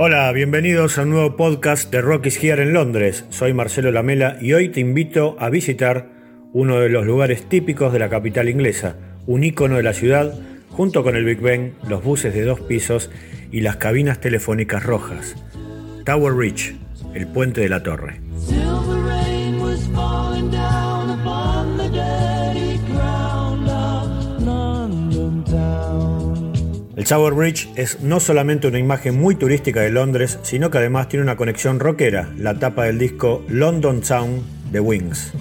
Hola, bienvenidos a un nuevo podcast de Rockies Here en Londres. Soy Marcelo Lamela y hoy te invito a visitar uno de los lugares típicos de la capital inglesa, un ícono de la ciudad, junto con el Big Ben, los buses de dos pisos y las cabinas telefónicas rojas. Tower Bridge, el puente de la torre. Tower Bridge es no solamente una imagen muy turística de Londres, sino que además tiene una conexión rockera, la tapa del disco London Town de Wings.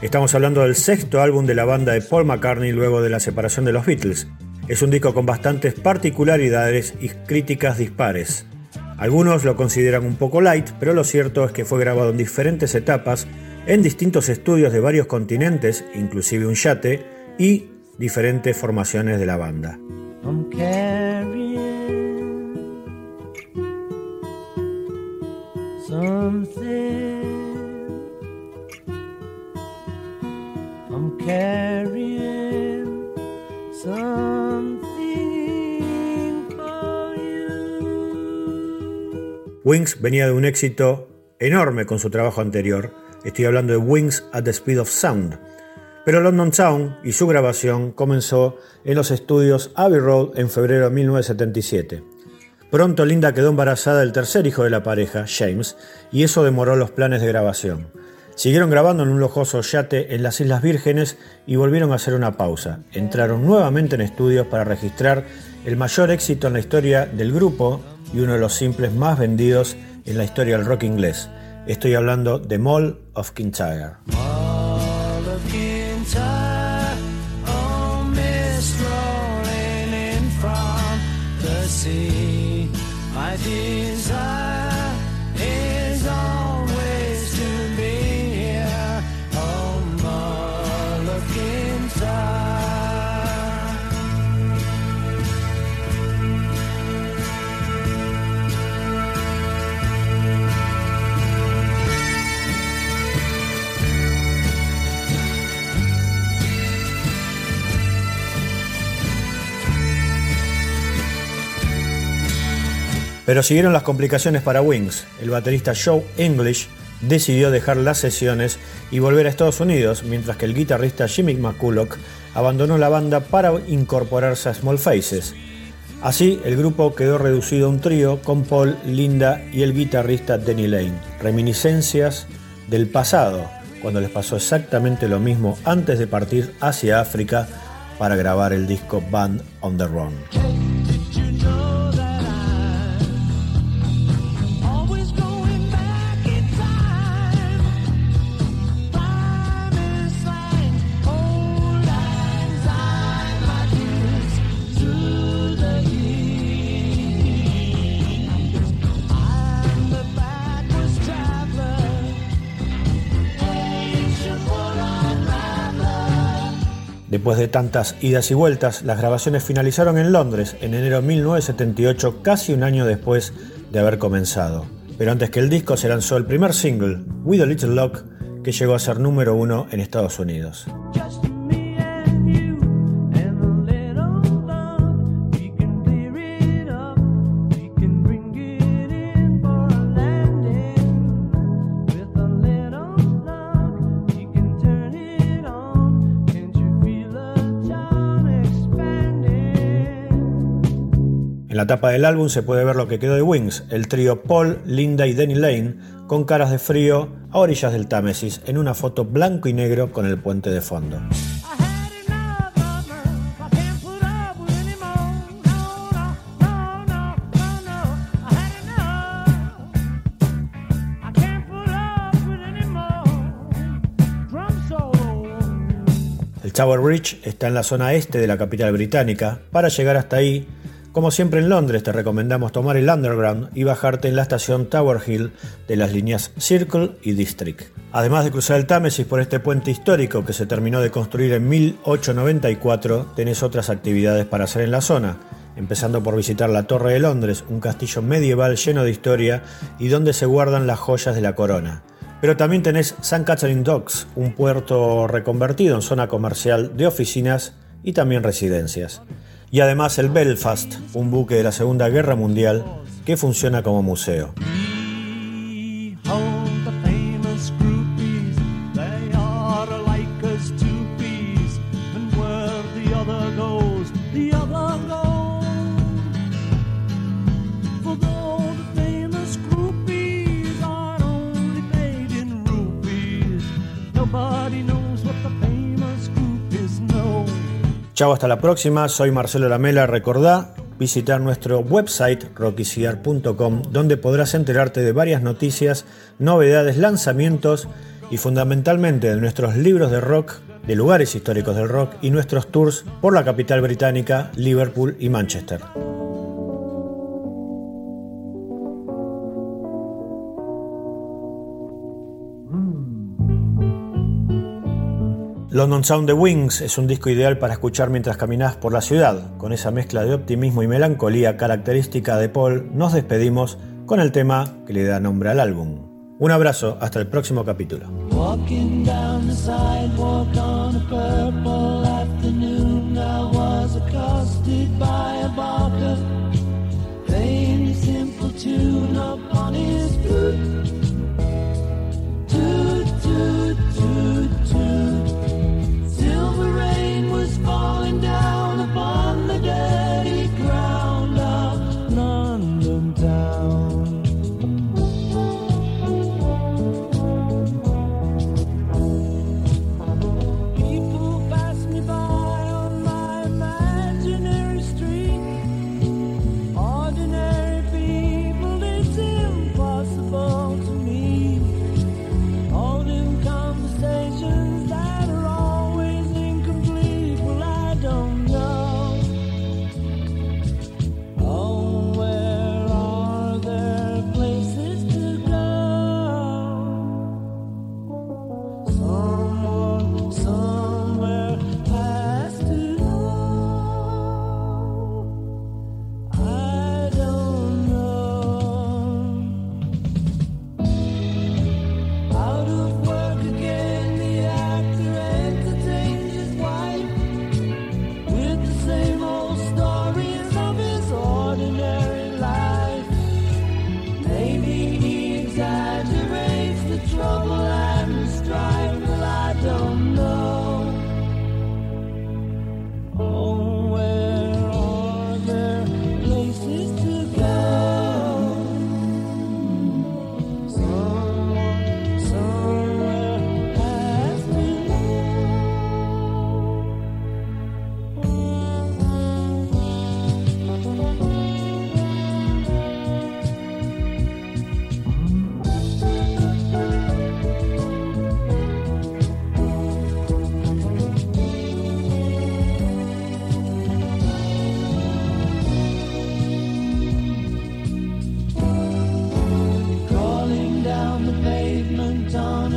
Estamos hablando del sexto álbum de la banda de Paul McCartney luego de la separación de los Beatles. Es un disco con bastantes particularidades y críticas dispares. Algunos lo consideran un poco light, pero lo cierto es que fue grabado en diferentes etapas, en distintos estudios de varios continentes, inclusive un yate, y diferentes formaciones de la banda. Wings venía de un éxito enorme con su trabajo anterior, estoy hablando de Wings at the Speed of Sound, pero London Town y su grabación comenzó en los estudios Abbey Road en febrero de 1977. Pronto Linda quedó embarazada del tercer hijo de la pareja, James, y eso demoró los planes de grabación. Siguieron grabando en un lujoso yate en las Islas Vírgenes y volvieron a hacer una pausa. Entraron nuevamente en estudios para registrar el mayor éxito en la historia del grupo y uno de los simples más vendidos en la historia del rock inglés. Estoy hablando de Mall of Kintyre. Pero siguieron las complicaciones para Wings. El baterista Joe English decidió dejar las sesiones y volver a Estados Unidos, mientras que el guitarrista Jimmy McCulloch abandonó la banda para incorporarse a Small Faces. Así, el grupo quedó reducido a un trío con Paul, Linda y el guitarrista Denny Lane. Reminiscencias del pasado, cuando les pasó exactamente lo mismo antes de partir hacia África para grabar el disco Band on the Run. Después de tantas idas y vueltas, las grabaciones finalizaron en Londres en enero de 1978, casi un año después de haber comenzado. Pero antes que el disco se lanzó el primer single, With a Little Luck, que llegó a ser número uno en Estados Unidos. En la tapa del álbum se puede ver lo que quedó de Wings, el trío Paul, Linda y Denny Lane, con caras de frío a orillas del Támesis, en una foto blanco y negro con el puente de fondo. El Tower Bridge está en la zona este de la capital británica. Para llegar hasta ahí, como siempre en Londres te recomendamos tomar el Underground y bajarte en la estación Tower Hill de las líneas Circle y District. Además de cruzar el Támesis por este puente histórico que se terminó de construir en 1894, tenés otras actividades para hacer en la zona. empezando por visitar la Torre de Londres, un castillo medieval lleno de historia y donde se guardan las joyas de la corona. Pero también tenés St. Catherine Docks, un puerto reconvertido en zona comercial de oficinas y también residencias. Y además el Belfast, un buque de la Segunda Guerra Mundial que funciona como museo. Chao, hasta la próxima. Soy Marcelo Lamela. Recordá visitar nuestro website rockyciar.com donde podrás enterarte de varias noticias, novedades, lanzamientos y fundamentalmente de nuestros libros de rock, de lugares históricos del rock y nuestros tours por la capital británica, Liverpool y Manchester. London Sound The Wings es un disco ideal para escuchar mientras caminas por la ciudad. Con esa mezcla de optimismo y melancolía característica de Paul, nos despedimos con el tema que le da nombre al álbum. Un abrazo, hasta el próximo capítulo.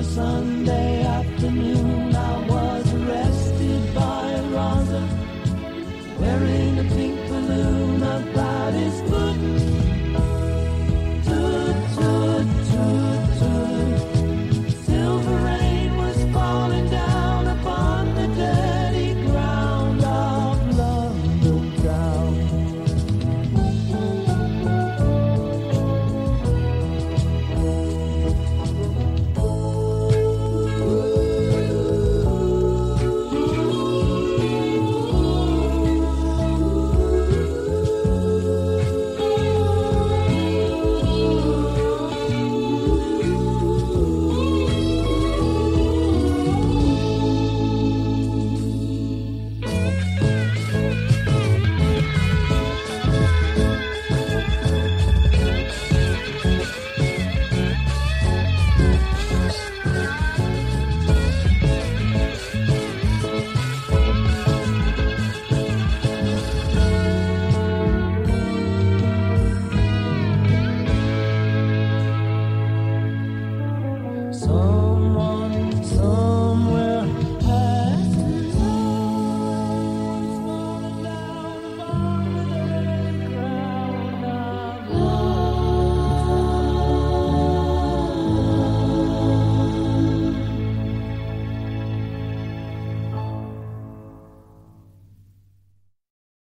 Sunday.